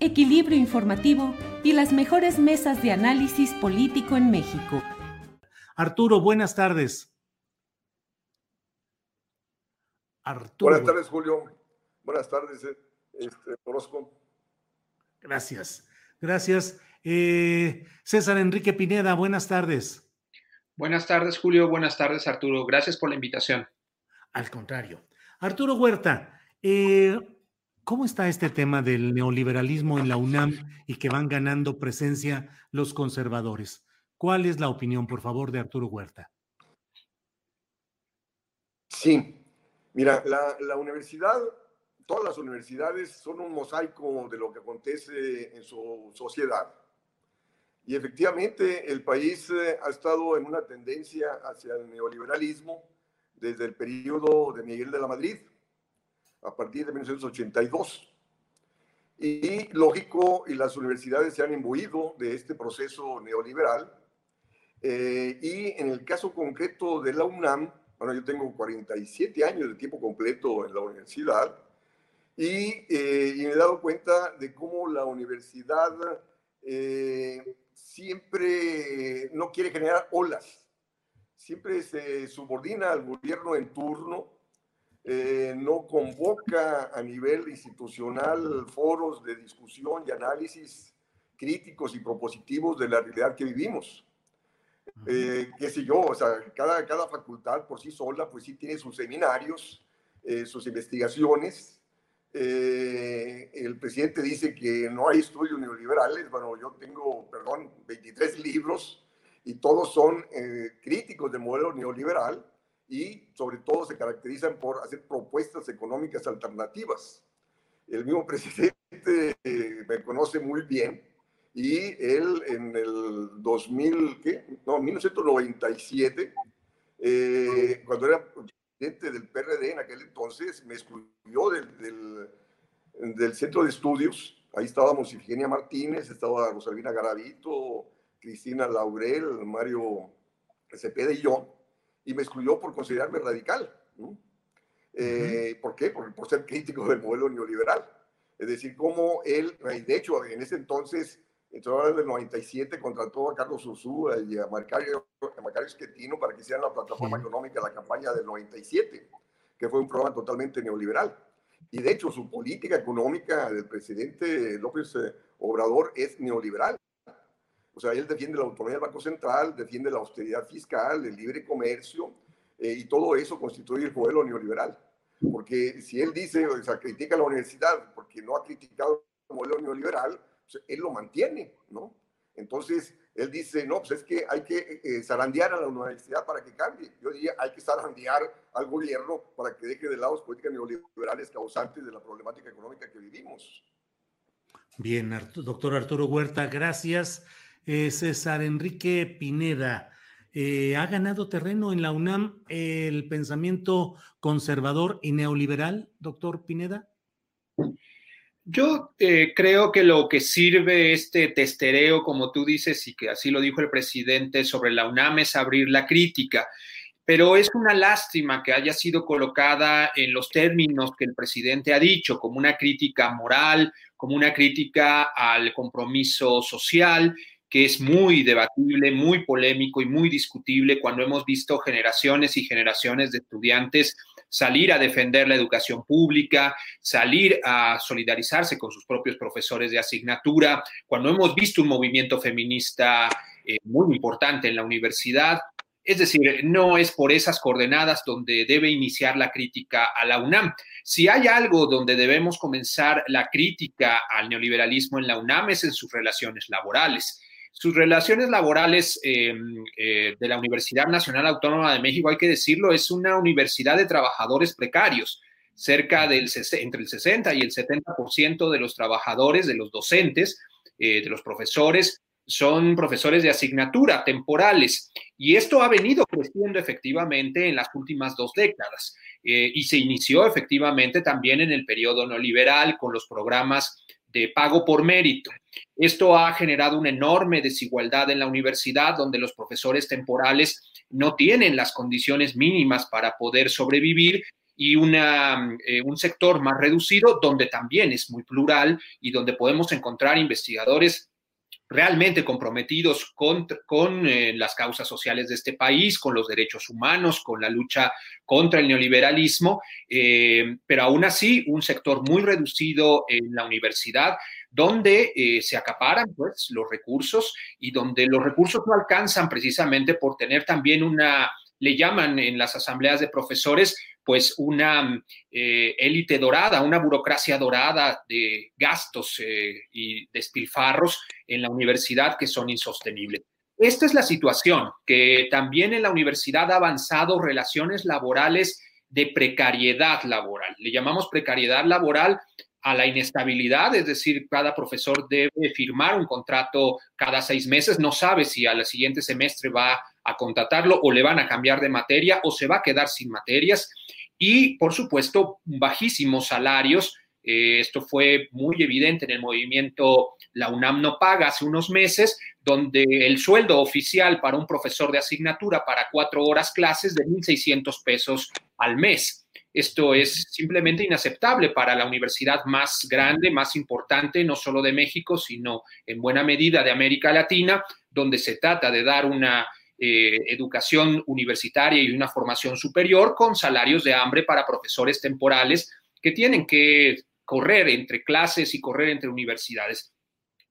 equilibrio informativo y las mejores mesas de análisis político en México. Arturo, buenas tardes. Arturo. Buenas tardes, Julio. Buenas tardes, eh, este, Orozco. Gracias. Gracias. Eh, César Enrique Pineda, buenas tardes. Buenas tardes, Julio. Buenas tardes, Arturo. Gracias por la invitación. Al contrario. Arturo Huerta, eh, ¿cómo está este tema del neoliberalismo en la UNAM y que van ganando presencia los conservadores? ¿Cuál es la opinión, por favor, de Arturo Huerta? Sí, mira, la, universidad, todas las universidades son un mosaico de lo que acontece en su sociedad. Y efectivamente el país eh, ha estado en una tendencia hacia el neoliberalismo desde el periodo de Miguel de la Madrid, a partir de 1982. Y lógico, y las universidades se han imbuido de este proceso neoliberal. Eh, y en el caso concreto de la UNAM, bueno, yo tengo 47 años de tiempo completo en la universidad y, eh, y me he dado cuenta de cómo la universidad eh, siempre no quiere generar olas, siempre se subordina al gobierno en turno, eh, no convoca a nivel institucional foros de discusión y análisis críticos y propositivos de la realidad que vivimos. Eh, qué sé yo, o sea, cada, cada facultad por sí sola, pues sí tiene sus seminarios, eh, sus investigaciones. Eh, el presidente dice que no hay estudios neoliberales. Bueno, yo tengo, perdón, 23 libros y todos son eh, críticos del modelo neoliberal y sobre todo se caracterizan por hacer propuestas económicas alternativas. El mismo presidente eh, me conoce muy bien y él en el 2000, ¿qué? No, 1997, eh, cuando era presidente del PRD en aquel entonces, me excluyó del, del, del centro de estudios. Ahí estábamos Ifigenia Martínez, estaba Rosalina Garavito, Cristina Laurel, Mario Cepeda y yo, y me excluyó por considerarme radical. ¿no? Eh, ¿Por qué? Por, por ser crítico del modelo neoliberal. Es decir, como él, y de hecho, en ese entonces, en del 97, contrató a Carlos Ursúa y a Macario, a Macario Schettino para que hicieran la plataforma económica de la campaña del 97, que fue un programa totalmente neoliberal. Y de hecho, su política económica del presidente López eh, Obrador es neoliberal. O sea, él defiende la autonomía del Banco Central, defiende la austeridad fiscal, el libre comercio, eh, y todo eso constituye el modelo neoliberal. Porque si él dice, o sea, critica a la universidad porque no ha criticado el modelo neoliberal, pues él lo mantiene, ¿no? Entonces, él dice, no, pues es que hay que eh, zarandear a la universidad para que cambie. Yo diría, hay que zarandear al gobierno para que deje de lado las políticas neoliberales causantes de la problemática económica que vivimos. Bien, doctor Arturo Huerta, gracias. Eh, César Enrique Pineda, eh, ¿ha ganado terreno en la UNAM el pensamiento conservador y neoliberal, doctor Pineda? Yo eh, creo que lo que sirve este testereo, como tú dices, y que así lo dijo el presidente sobre la UNAM, es abrir la crítica. pero es una lástima que haya sido colocada en los términos que el presidente ha dicho, como una crítica moral, como una crítica al compromiso social, que es muy debatible, muy polémico y muy discutible cuando hemos visto generaciones y generaciones de estudiantes salir a defender la educación pública, salir a solidarizarse con sus propios profesores de asignatura, cuando hemos visto un movimiento feminista eh, muy importante en la universidad. Es decir, no es por esas coordenadas donde debe iniciar la crítica a la UNAM. Si hay algo donde debemos comenzar la crítica al neoliberalismo en la UNAM es en sus relaciones laborales. Sus relaciones laborales eh, eh, de la Universidad Nacional Autónoma de México, hay que decirlo, es una universidad de trabajadores precarios. Cerca del entre el 60 y el 70% de los trabajadores, de los docentes, de los profesores, son profesores de asignatura temporales y esto ha venido creciendo efectivamente en las últimas dos décadas eh, y se inició efectivamente también en el periodo neoliberal con los programas de pago por mérito. Esto ha generado una enorme desigualdad en la universidad donde los profesores temporales no tienen las condiciones mínimas para poder sobrevivir y una, eh, un sector más reducido donde también es muy plural y donde podemos encontrar investigadores realmente comprometidos con, eh, las causas sociales de este país, con los derechos humanos, con la lucha contra el neoliberalismo, eh, pero aún así un sector muy reducido en la universidad donde eh, se acaparan pues, los recursos y donde los recursos no alcanzan precisamente por tener también una, le llaman en las asambleas de profesores, pues una eh, élite dorada, una burocracia dorada de gastos eh, y despilfarros en la universidad que son insostenibles. Esta es la situación, que también en la universidad ha avanzado relaciones laborales de precariedad laboral. Le llamamos precariedad laboral a la inestabilidad, es decir, cada profesor debe firmar un contrato cada seis meses, no sabe si al siguiente semestre va a contratarlo o le van a cambiar de materia o se va a quedar sin materias y, por supuesto, bajísimos salarios. Eh, esto fue muy evidente en el movimiento La UNAM no paga hace unos meses, donde el sueldo oficial para un profesor de asignatura para cuatro horas clases de 1.600 pesos al mes. Esto es simplemente inaceptable para la universidad más grande, más importante, no solo de México, sino en buena medida de América Latina, donde se trata de dar una eh, educación universitaria y una formación superior con salarios de hambre para profesores temporales que tienen que correr entre clases y correr entre universidades.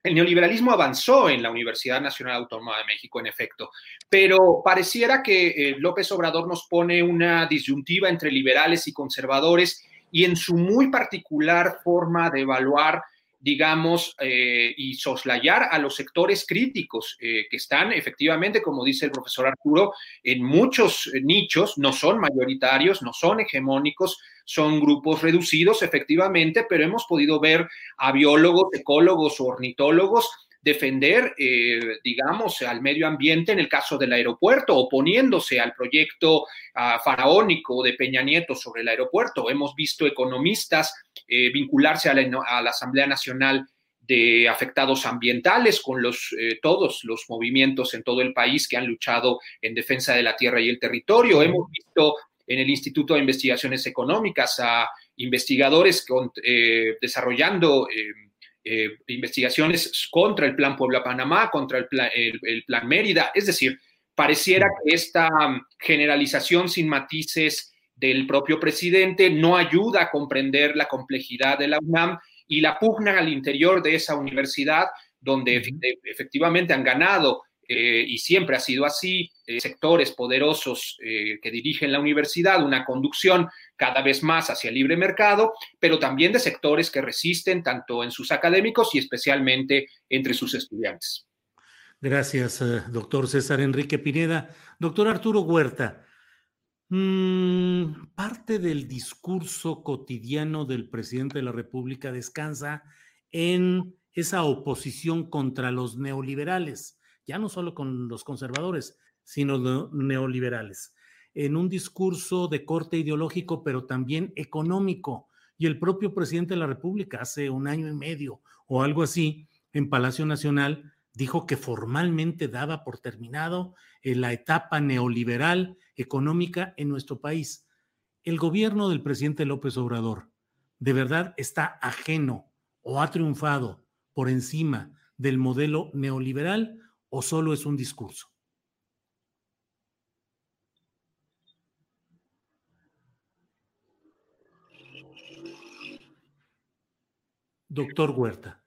El neoliberalismo avanzó en la Universidad Nacional Autónoma de México, en efecto, pero pareciera que eh, López Obrador nos pone una disyuntiva entre liberales y conservadores y en su muy particular forma de evaluar digamos, eh, y soslayar a los sectores críticos eh, que están efectivamente, como dice el profesor Arturo, en muchos nichos, no son mayoritarios, no son hegemónicos, son grupos reducidos efectivamente, pero hemos podido ver a biólogos, ecólogos ornitólogos defender, eh, digamos, al medio ambiente en el caso del aeropuerto, oponiéndose al proyecto ah, faraónico de Peña Nieto sobre el aeropuerto. Hemos visto economistas eh, vincularse a la, Asamblea Nacional de afectados ambientales con los, eh, todos los movimientos en todo el país que han luchado en defensa de la tierra y el territorio. Hemos visto en el Instituto de Investigaciones Económicas a investigadores desarrollando eh, investigaciones contra el Plan Puebla-Panamá, contra el plan, Mérida. Es decir, pareciera que esta um, generalización sin matices del propio presidente no ayuda a comprender la complejidad de la UNAM y la pugna al interior de esa universidad, donde efectivamente han ganado eh, y siempre ha sido así, eh, sectores poderosos que dirigen la universidad, una conducción cada vez más hacia el libre mercado, pero también de sectores que resisten tanto en sus académicos y especialmente entre sus estudiantes. Gracias, eh, doctor César Enrique Pineda. Doctor Arturo Huerta, mm, parte del discurso cotidiano del presidente de la República descansa en esa oposición contra los neoliberales, ya no solo con los conservadores, sino neoliberales en un discurso de corte ideológico, pero también económico. Y el propio presidente de la República, hace un año y medio o algo así, en Palacio Nacional, dijo que formalmente daba por terminado eh, la etapa neoliberal económica en nuestro país. El gobierno del presidente López Obrador de verdad está ajeno o ha triunfado por encima del modelo neoliberal o solo es un discurso? Doctor Huerta.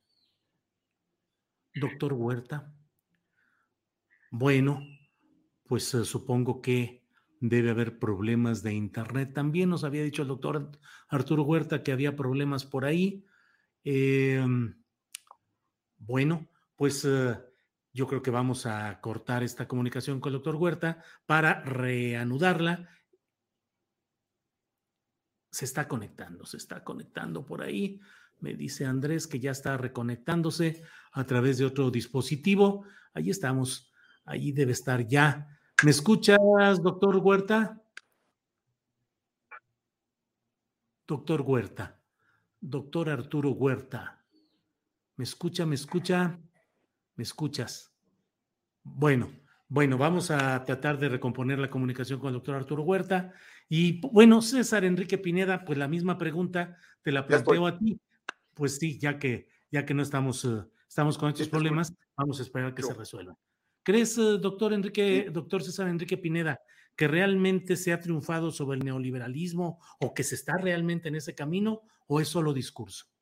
Doctor Huerta. Bueno, pues eh, supongo que debe haber problemas de Internet. También nos había dicho el doctor Arturo Huerta que había problemas por ahí. Em, bueno, pues eh, yo creo que vamos a cortar esta comunicación con el doctor Huerta para reanudarla. Se está conectando, se está conectando por ahí. Me dice Andrés que ya está reconectándose a través de otro dispositivo. Ahí estamos, ahí debe estar ya. ¿Me escuchas, doctor Huerta? Doctor Huerta, doctor Arturo Huerta. ¿Me escucha, me escucha? ¿Me escuchas? Bueno, bueno, vamos a tratar de recomponer la comunicación con el doctor Arturo Huerta. Y bueno, César Enrique Pineda, pues la misma pregunta te la planteo a ti. Pues sí, ya que, ya que no estamos, eh, estamos con estos problemas, vamos a esperar que se resuelvan. ¿Crees, eh, doctor Enrique, doctor César Enrique Pineda, que realmente se ha triunfado sobre el neoliberalismo o que se está realmente en ese camino o es solo discurso?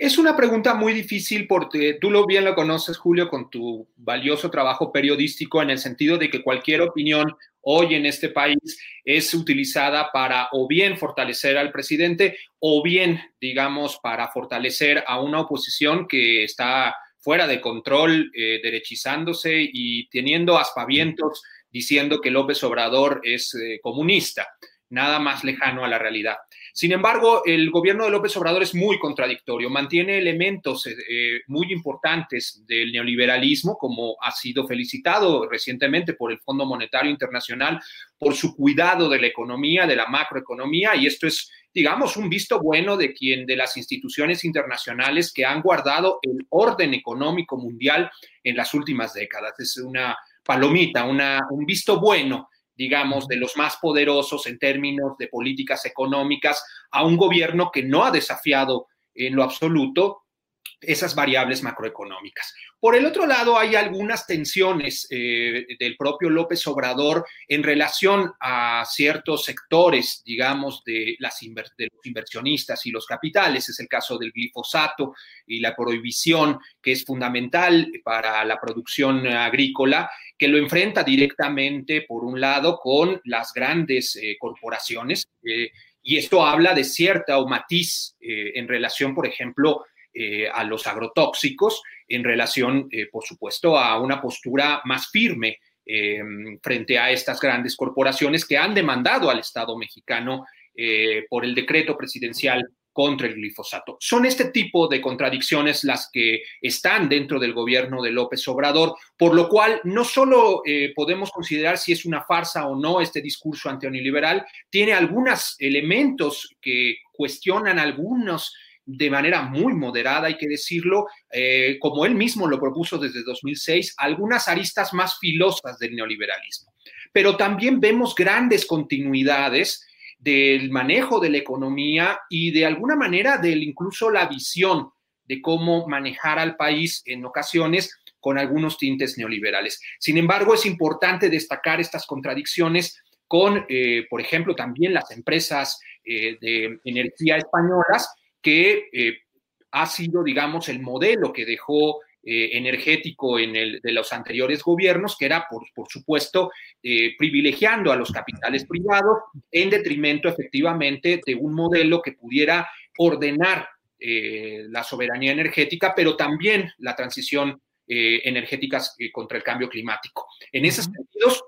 Es una pregunta muy difícil porque tú lo bien lo conoces, Julio, con tu valioso trabajo periodístico en el sentido de que cualquier opinión hoy en este país es utilizada para o bien fortalecer al presidente o bien, digamos, para fortalecer a una oposición que está fuera de control, eh, derechizándose y teniendo aspavientos diciendo que López Obrador es eh, comunista nada más lejano a la realidad. Sin embargo, el gobierno de López Obrador es muy contradictorio, mantiene elementos eh, eh, muy importantes del neoliberalismo, como ha sido felicitado recientemente por el Fondo Monetario Internacional por su cuidado de la economía, de la macroeconomía, y esto es, digamos, un visto bueno de quien de las instituciones internacionales que han guardado el orden económico mundial en las últimas décadas. Es una palomita, un visto bueno digamos, de los más poderosos en términos de políticas económicas a un gobierno que no ha desafiado en lo absoluto esas variables macroeconómicas. Por el otro lado, hay algunas tensiones eh, del propio López Obrador en relación a ciertos sectores, digamos, de, las los inversionistas y los capitales. Es el caso del glifosato y la prohibición, que es fundamental para la producción agrícola, que lo enfrenta directamente, por un lado, con las grandes eh, corporaciones. Eh, y esto habla de cierta o matiz en relación, por ejemplo, eh, a los agrotóxicos en relación, eh, por supuesto, a una postura más firme eh, frente a estas grandes corporaciones que han demandado al Estado mexicano por el decreto presidencial contra el glifosato. Son este tipo de contradicciones las que están dentro del gobierno de López Obrador, por lo cual no solo podemos considerar si es una farsa o no este discurso antineoliberal, tiene algunos elementos que cuestionan algunos de manera muy moderada, hay que decirlo, eh, como él mismo lo propuso desde 2006, algunas aristas más filosas del neoliberalismo. Pero también vemos grandes continuidades del manejo de la economía y de alguna manera del incluso la visión de cómo manejar al país en ocasiones con algunos tintes neoliberales. Sin embargo, es importante destacar estas contradicciones con, eh, por ejemplo, también las empresas eh, de energía españolas que eh, ha sido, digamos, el modelo que dejó eh, energético en el, de los anteriores gobiernos, que era, por, por supuesto, eh, privilegiando a los capitales privados en detrimento, efectivamente, de un modelo que pudiera ordenar la soberanía energética, pero también la transición energética contra el cambio climático. En esos sentidos,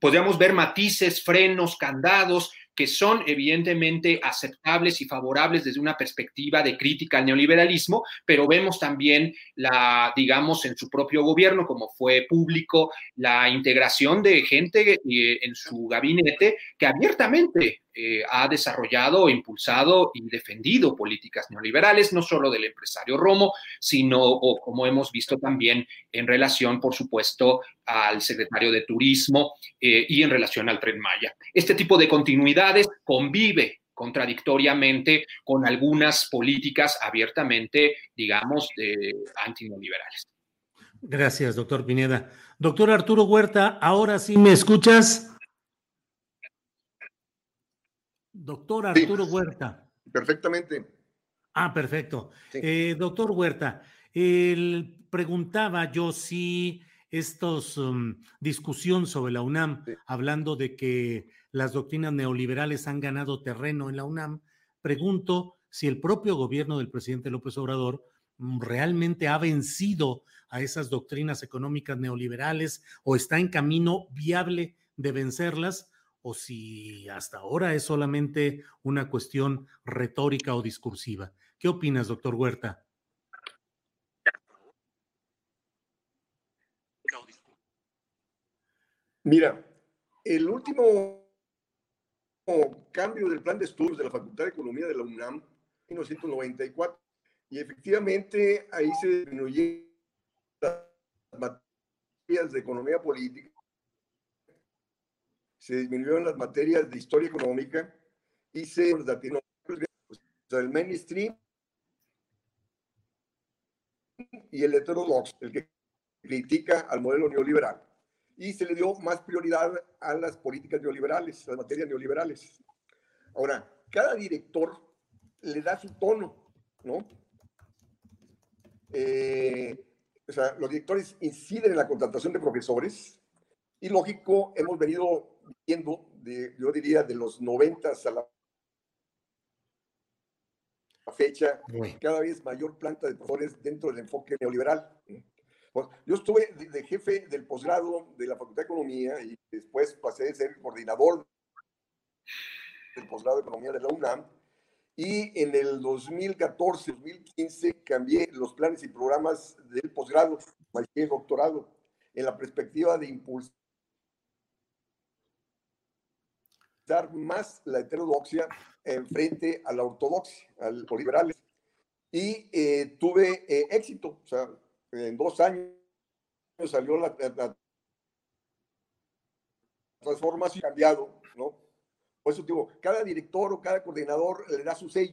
podríamos ver matices, frenos, candados, que son evidentemente aceptables y favorables desde una perspectiva de crítica al neoliberalismo, pero vemos también la, digamos, en su propio gobierno, como fue público, la integración de gente eh, en su gabinete que abiertamente eh, ha desarrollado, impulsado y defendido políticas neoliberales, no solo del empresario Romo, sino, o como hemos visto también en relación, por supuesto, al secretario de Turismo eh, y en relación al tren Maya. Este tipo de continuidades convive contradictoriamente con algunas políticas abiertamente, digamos, antineoliberales. Gracias, doctor Pineda. Doctor Arturo Huerta, ahora sí me escuchas. Doctor Arturo Huerta. Perfectamente. Ah, perfecto. Eh, doctor Huerta, él preguntaba yo si estos um, discusión sobre la UNAM, hablando de que las doctrinas neoliberales han ganado terreno en la UNAM, pregunto si el propio gobierno del presidente López Obrador mm, realmente ha vencido a esas doctrinas económicas neoliberales o está en camino viable de vencerlas o si hasta ahora es solamente una cuestión retórica o discursiva. ¿Qué opinas, doctor Huerta? Mira, el último cambio del plan de estudios de la Facultad de Economía de la UNAM, en 1994, y efectivamente ahí se disminuyeron las materias de economía política, se disminuyeron las materias de historia económica y se o sea, el mainstream y el heterodoxo, el que critica al modelo neoliberal y se le dio más prioridad a las políticas neoliberales, a las materias neoliberales. Ahora, cada director le da su tono, ¿no? Eh, o sea, los directores inciden en la contratación de profesores y lógico, hemos venido viendo, de, yo diría, de los 90 a la fecha, cada vez mayor planta de profesores dentro del enfoque neoliberal. Pues, yo estuve de, jefe del posgrado de la Facultad de Economía y después pasé a ser coordinador del posgrado de Economía de la UNAM. Y en el 2014-2015 cambié los planes y programas del posgrado, maestría y doctorado, en la perspectiva de impulsar más la heterodoxia en frente a la ortodoxia, al liberal. Y eh, tuve eh, éxito, o sea, en dos años salió la, la transformación cambiado, ¿no? Por eso digo, cada director o cada coordinador le da su sello.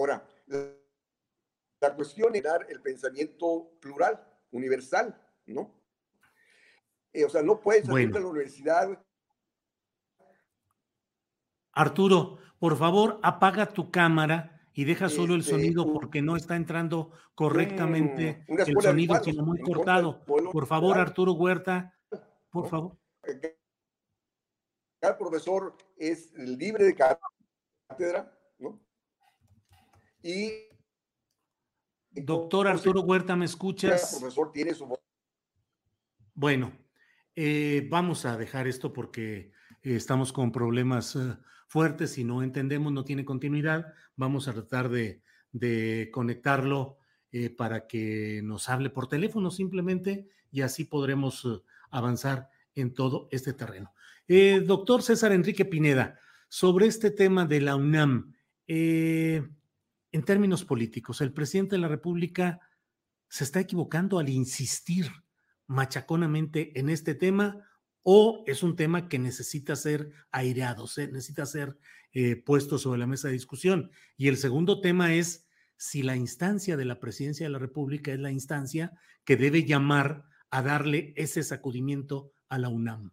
Ahora, la cuestión es dar el pensamiento plural, universal, ¿no? Eh, o sea, no puedes salir de la universidad. Arturo, por favor, apaga tu cámara y deja solo el este, sonido porque no está entrando correctamente el sonido, sino muy cortado. Por favor, Arturo Huerta, por favor. Cada profesor es libre de cátedra. Y. Doctor Arturo Huerta, ¿me escuchas? Profesor tiene su. Bueno, eh, vamos a dejar esto porque eh, estamos con problemas eh, fuertes y no entendemos, no tiene continuidad. Vamos a tratar de, conectarlo para que nos hable por teléfono simplemente y así podremos avanzar en todo este terreno. doctor César Enrique Pineda, sobre este tema de la UNAM, en términos políticos, el presidente de la República se está equivocando al insistir machaconamente en este tema o es un tema que necesita ser aireado, necesita ser eh, puesto sobre la mesa de discusión. Y el segundo tema es si la instancia de la presidencia de la República es la instancia que debe llamar a darle ese sacudimiento a la UNAM.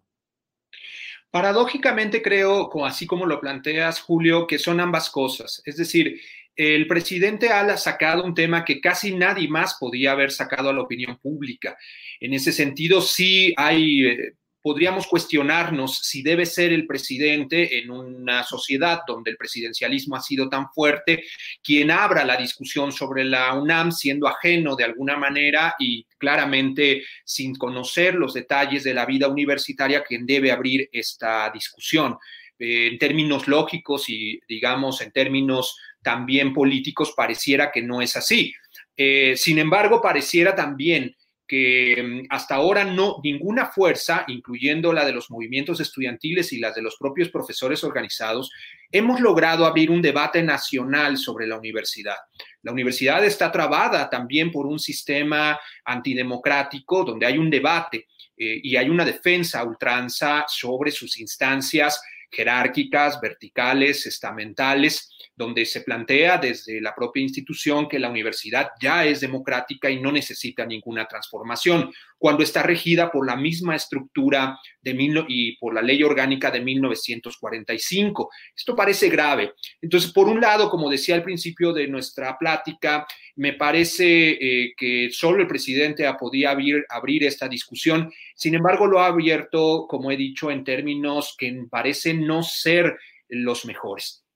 Paradójicamente creo, así como lo planteas, Julio, que son ambas cosas. Es decir, el presidente ha sacado un tema que casi nadie más podía haber sacado a la opinión pública. En ese sentido, sí hay eh, podríamos cuestionarnos si debe ser el presidente en una sociedad donde el presidencialismo ha sido tan fuerte quien abra la discusión sobre la UNAM siendo ajeno de alguna manera y claramente sin conocer los detalles de la vida universitaria quien debe abrir esta discusión. Eh, en términos lógicos y digamos en términos también políticos pareciera que no es así. Eh, sin embargo, pareciera también que mm, hasta ahora no ninguna fuerza, incluyendo la de los movimientos estudiantiles y las de los propios profesores organizados, hemos logrado abrir un debate nacional sobre la universidad. La universidad está trabada también por un sistema antidemocrático donde hay un debate eh, y hay una defensa ultranza sobre sus instancias jerárquicas, verticales, estamentales donde se plantea desde la propia institución que la universidad ya es democrática y no necesita ninguna transformación, cuando está regida por la misma estructura de mil, y por la ley orgánica de 1945. Esto parece grave. Entonces, por un lado, como decía al principio de nuestra plática, me parece eh, que solo el presidente podía abrir, abrir esta discusión. Sin embargo, lo ha abierto, como he dicho, en términos que parecen no ser los mejores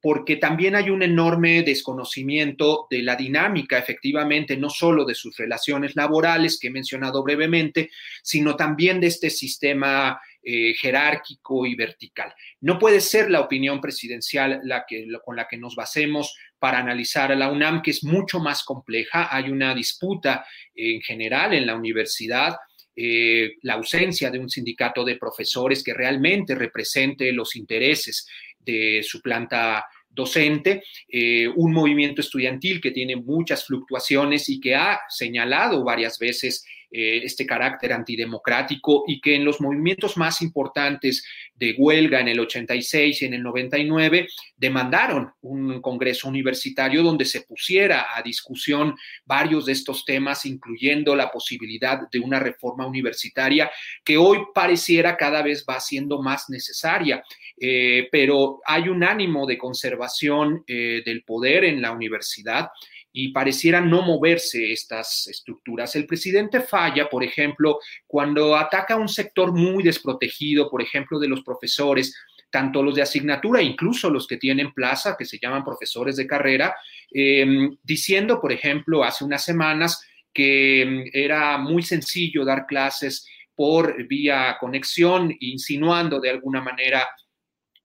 porque también hay un enorme desconocimiento de la dinámica, efectivamente, no solo de sus relaciones laborales que he mencionado brevemente, sino también de este sistema eh, jerárquico y vertical. No puede ser la opinión presidencial la que, con la que nos basemos para analizar a la UNAM, que es mucho más compleja. Hay una disputa en general en la universidad eh, la ausencia de un sindicato de profesores que realmente represente los intereses de su planta docente, eh, un movimiento estudiantil que tiene muchas fluctuaciones y que ha señalado varias veces eh, este carácter antidemocrático y que en los movimientos más importantes de huelga en el 86 y en el 99 demandaron un congreso universitario donde se pusiera a discusión varios de estos temas, incluyendo la posibilidad de una reforma universitaria que hoy pareciera cada vez va siendo más necesaria. Eh, pero hay un ánimo de conservación eh, del poder en la universidad y pareciera no moverse estas estructuras. El presidente falla, por ejemplo, cuando ataca a un sector muy desprotegido, por ejemplo, de los profesores, tanto los de asignatura, incluso los que tienen plaza, que se llaman profesores de carrera, em, diciendo, por ejemplo, hace unas semanas que em, era muy sencillo dar clases por vía conexión, insinuando de alguna manera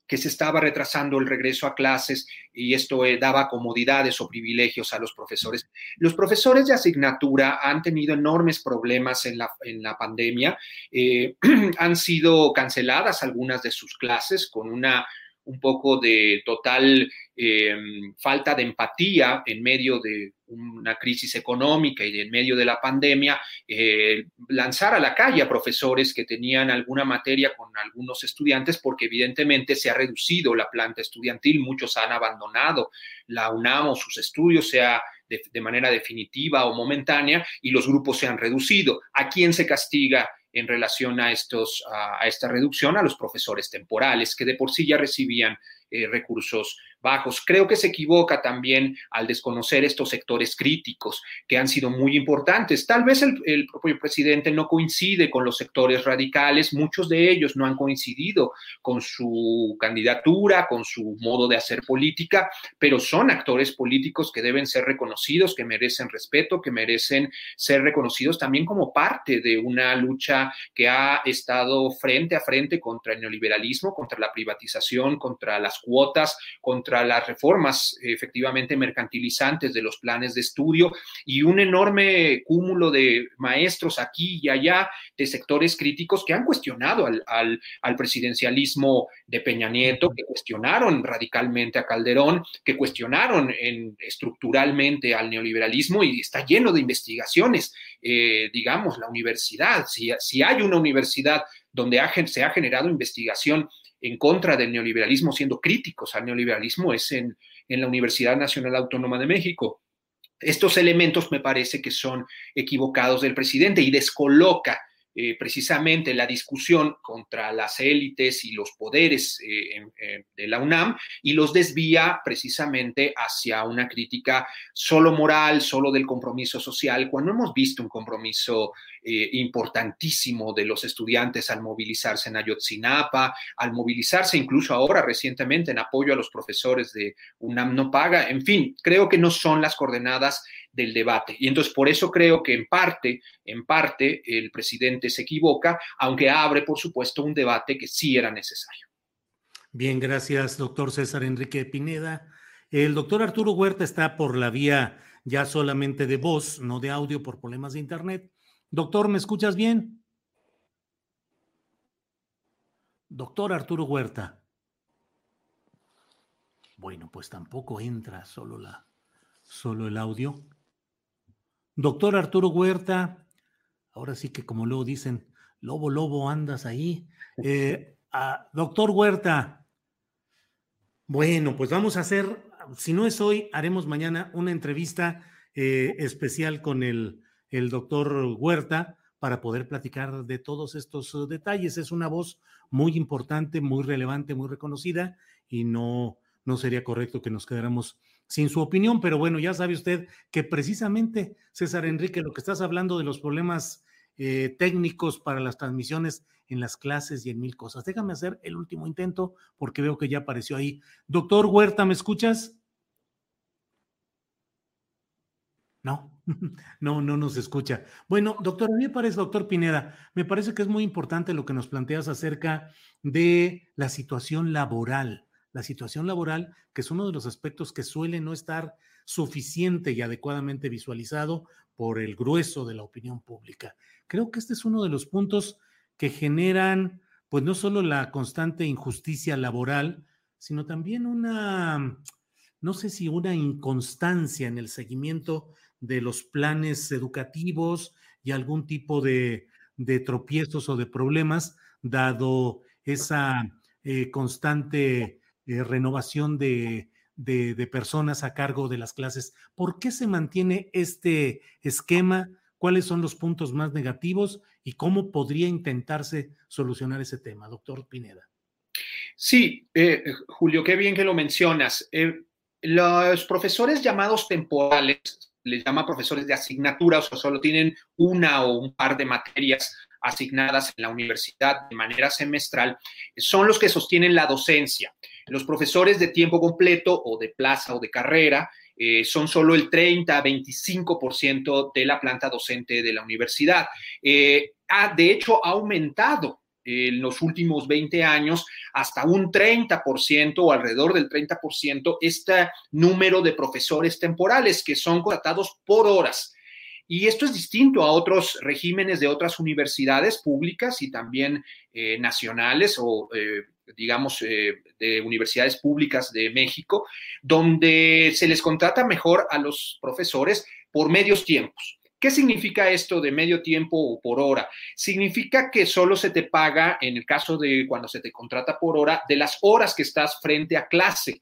que se estaba retrasando el regreso a clases y esto eh, daba comodidades o privilegios a los profesores. Los profesores de asignatura han tenido enormes problemas en la, en la pandemia. Eh, han sido canceladas algunas de sus clases con una un poco de total eh, falta de empatía en medio de una crisis económica y en medio de la pandemia, eh, lanzar a la calle a profesores que tenían alguna materia con algunos estudiantes, porque evidentemente se ha reducido la planta estudiantil, muchos han abandonado la UNAM o sus estudios, sea de, de manera definitiva o momentánea, y los grupos se han reducido. ¿A quién se castiga? en relación a, estos, esta reducción a los profesores temporales, que de por sí ya recibían eh, recursos bajos. Creo que se equivoca también al desconocer estos sectores críticos que han sido muy importantes. Tal vez el, propio presidente no coincide con los sectores radicales, muchos de ellos no han coincidido con su candidatura, con su modo de hacer política, pero son actores políticos que deben ser reconocidos, que merecen respeto, que merecen ser reconocidos también como parte de una lucha que ha estado frente a frente contra el neoliberalismo, contra la privatización, contra las cuotas, contra las reformas efectivamente mercantilizantes de los planes de estudio y un enorme cúmulo de maestros aquí y allá de sectores críticos que han cuestionado al, al presidencialismo de Peña Nieto, que cuestionaron radicalmente a Calderón, que cuestionaron en, estructuralmente al neoliberalismo y está lleno de investigaciones. Eh, digamos, la universidad, si, si, hay una universidad donde se ha generado investigación en contra del neoliberalismo, siendo críticos al neoliberalismo, es en, en la Universidad Nacional Autónoma de México. Estos elementos me parece que son equivocados del presidente y descoloca eh, precisamente la discusión contra las élites y los poderes eh, de la UNAM y los desvía precisamente hacia una crítica solo moral, solo del compromiso social, cuando hemos visto un compromiso eh, importantísimo de los estudiantes al movilizarse en Ayotzinapa, al movilizarse incluso ahora recientemente en apoyo a los profesores de UNAM no paga. En fin, creo que no son las coordenadas del debate. Y entonces por eso creo que en parte, en parte, el presidente se equivoca, aunque abre, por supuesto, un debate que sí era necesario. Bien, gracias, doctor César Enrique Pineda. El doctor Arturo Huerta está por la vía ya solamente de voz, no de audio por problemas de internet. Doctor, ¿me escuchas bien? Doctor Arturo Huerta. Bueno, pues tampoco entra solo la solo el audio. Doctor Arturo Huerta, ahora sí que como luego dicen, lobo, lobo, andas ahí. Eh, doctor Huerta, bueno, pues vamos a hacer, si no es hoy, haremos mañana una entrevista eh, especial con el el doctor Huerta para poder platicar de todos estos uh, detalles. Es una voz muy importante, muy relevante, muy reconocida y no, no sería correcto que nos quedáramos sin su opinión, pero bueno, ya sabe usted que precisamente, César Enrique, lo que estás hablando de los problemas eh, técnicos para las transmisiones en las clases y en mil cosas. Déjame hacer el último intento porque veo que ya apareció ahí. Doctor Huerta, ¿me escuchas? No, no, no nos escucha. Bueno, doctor, a mí me parece, doctor Pineda, me parece que es muy importante lo que nos planteas acerca de la situación laboral. La situación laboral, que es uno de los aspectos que suele no estar suficiente y adecuadamente visualizado por el grueso de la opinión pública. Creo que este es uno de los puntos que generan, pues no solo la constante injusticia laboral, sino también una, no sé si una inconstancia en el seguimiento de los planes educativos y algún tipo de, tropiezos o de problemas, dado esa eh, constante eh, renovación de, personas a cargo de las clases. ¿Por qué se mantiene este esquema? ¿Cuáles son los puntos más negativos y cómo podría intentarse solucionar ese tema, doctor Pineda? Sí, eh, Julio, qué bien que lo mencionas. los profesores llamados temporales les llama profesores de asignatura, o sea, solo tienen una o un par de materias asignadas en la universidad de manera semestral, son los que sostienen la docencia. Los profesores de tiempo completo o de plaza o de carrera eh, son solo el 30 a 25% de la planta docente de la universidad. Eh, ha, de hecho, ha aumentado en los últimos 20 años hasta un 30% o alrededor del 30% este número de profesores temporales que son contratados por horas. Y esto es distinto a otros regímenes de otras universidades públicas y también eh, nacionales o, eh, digamos, eh, de universidades públicas de México, donde se les contrata mejor a los profesores por medios tiempos. ¿Qué significa esto de medio tiempo o por hora? Significa que solo se te paga, en el caso de cuando se te contrata por hora, de las horas que estás frente a clase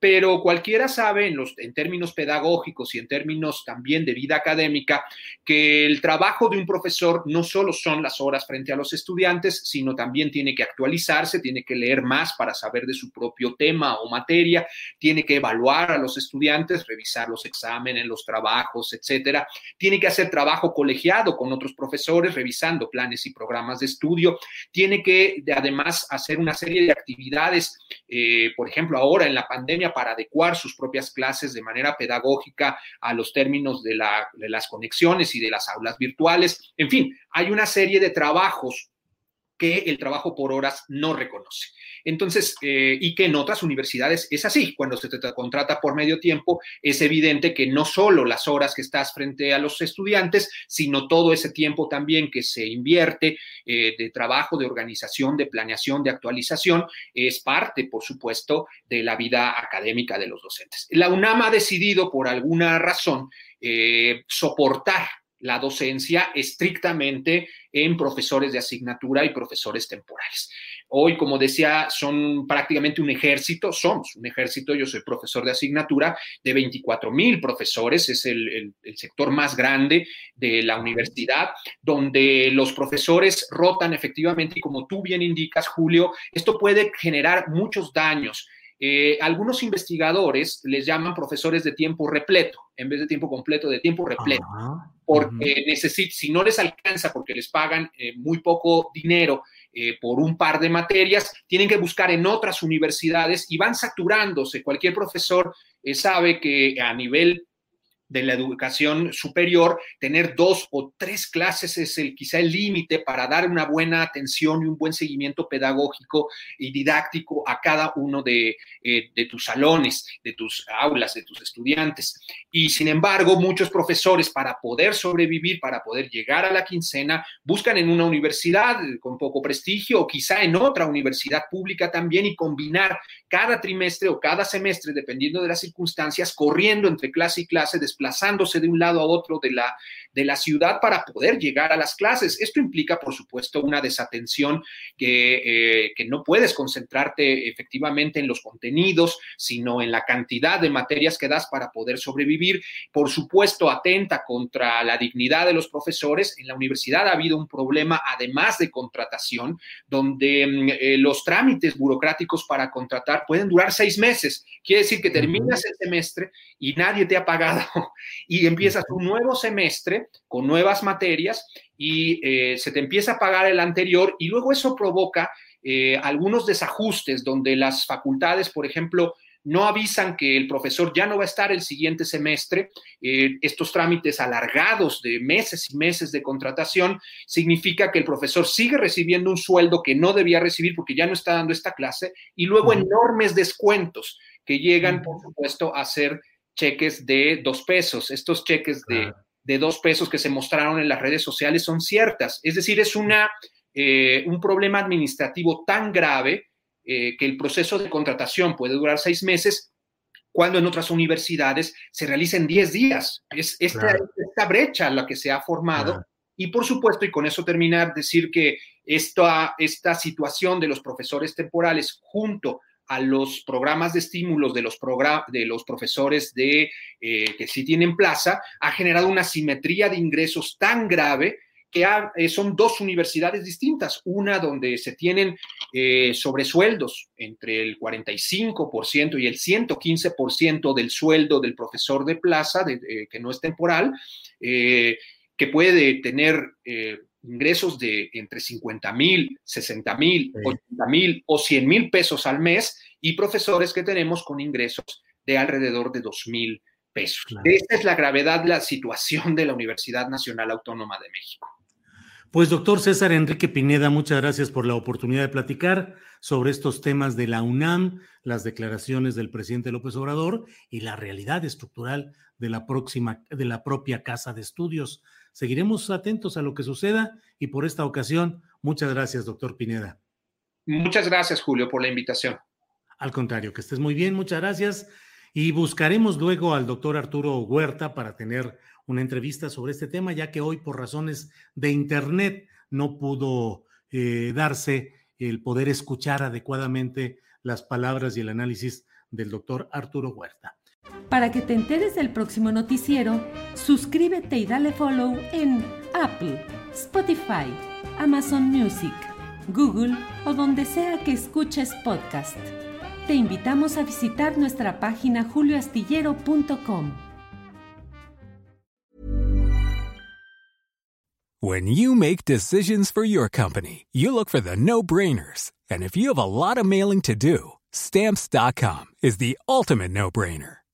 pero cualquiera sabe en, los, en términos pedagógicos y en términos también de vida académica que el trabajo de un profesor no solo son las horas frente a los estudiantes, sino también tiene que actualizarse, tiene que leer más para saber de su propio tema o materia, tiene que evaluar a los estudiantes, revisar los exámenes, los trabajos, etcétera, tiene que hacer trabajo colegiado con otros profesores, revisando planes y programas de estudio, tiene que además hacer una serie de actividades, eh, por ejemplo, ahora en la pandemia para adecuar sus propias clases de manera pedagógica a los términos de, las conexiones y de las aulas virtuales. En fin, hay una serie de trabajos que el trabajo por horas no reconoce. Entonces, eh, y que en otras universidades es así. Cuando se te contrata por medio tiempo, es evidente que no solo las horas que estás frente a los estudiantes, sino todo ese tiempo también que se invierte eh, de trabajo, de organización, de planeación, de actualización, es parte, por supuesto, de la vida académica de los docentes. La UNAM ha decidido, por alguna razón, eh, soportar la docencia estrictamente en profesores de asignatura y profesores temporales. Hoy, como decía, son prácticamente un ejército, somos un ejército, yo soy profesor de asignatura de 24 mil profesores, es el, sector más grande de la universidad, donde los profesores rotan efectivamente y como tú bien indicas, Julio, esto puede generar muchos daños eh, algunos investigadores les llaman profesores de tiempo repleto, en vez de tiempo completo, de tiempo repleto, porque si no les alcanza, porque les pagan eh, muy poco dinero eh, por un par de materias, tienen que buscar en otras universidades y van saturándose. Cualquier profesor sabe que a nivel de la educación superior, tener dos o tres clases es el, quizá el límite para dar una buena atención y un buen seguimiento pedagógico y didáctico a cada uno de, eh, de tus salones, de tus aulas, de tus estudiantes. Y sin embargo, muchos profesores para poder sobrevivir, para poder llegar a la quincena, buscan en una universidad con poco prestigio o quizá en otra universidad pública también y combinar cada trimestre o cada semestre, dependiendo de las circunstancias, corriendo entre clase y clase, desplazándose de un lado a otro de la, de la ciudad para poder llegar a las clases. Esto implica, por supuesto, una desatención que, eh, que no puedes concentrarte efectivamente en los contenidos, sino en la cantidad de materias que das para poder sobrevivir. Por supuesto, atenta contra la dignidad de los profesores. En la universidad ha habido un problema, además de contratación, donde mm, eh, los trámites burocráticos para contratar pueden durar seis meses. Quiere decir que terminas el semestre y nadie te ha pagado y empiezas un nuevo semestre con nuevas materias y eh, se te empieza a pagar el anterior y luego eso provoca eh, algunos desajustes donde las facultades, por ejemplo, no avisan que el profesor ya no va a estar el siguiente semestre. Eh, estos trámites alargados de meses y meses de contratación significa que el profesor sigue recibiendo un sueldo que no debía recibir porque ya no está dando esta clase y luego enormes descuentos que llegan, por supuesto, a ser cheques de dos pesos. Estos cheques de, de dos pesos que se mostraron en las redes sociales son ciertas. Es decir, es una, eh, un problema administrativo tan grave eh, que el proceso de contratación puede durar seis meses, cuando en otras universidades se realiza en diez días. Es esta, esta brecha la que se ha formado. Y por supuesto, y con eso terminar, decir que esta, esta situación de los profesores temporales junto a los programas de estímulos de los, de los profesores de, eh, que sí tienen plaza, ha generado una simetría de ingresos tan grave que eh, son dos universidades distintas, una donde se tienen eh, sobresueldos entre el 45% y el 115% del sueldo del profesor de plaza, que no es temporal, que puede tener ingresos de entre 50 mil, 60 mil, 80 mil o 100 mil pesos al mes y profesores que tenemos con ingresos de alrededor de 2 mil pesos. Esta es la gravedad de la situación de la Universidad Nacional Autónoma de México. Pues doctor César Enrique Pineda, muchas gracias por la oportunidad de platicar sobre estos temas de la UNAM, las declaraciones del presidente López Obrador y la realidad estructural de la próxima, de la propia casa de estudios. Seguiremos atentos a lo que suceda y por esta ocasión, muchas gracias, doctor Pineda. Muchas gracias, Julio, por la invitación. Al contrario, que estés muy bien, muchas gracias. Y buscaremos luego al doctor Arturo Huerta para tener una entrevista sobre este tema, ya que hoy por razones de Internet no pudo eh, darse el poder escuchar adecuadamente las palabras y el análisis del doctor Arturo Huerta. Para que te enteres del próximo noticiero, suscríbete y dale follow en Apple, Spotify, Amazon Music, Google o donde sea que escuches podcast. Te invitamos a visitar nuestra página julioastillero.com. When you make decisions for your company, you look for the no-brainers. And if you have a lot of mailing to do, stamps.com is the ultimate no-brainer.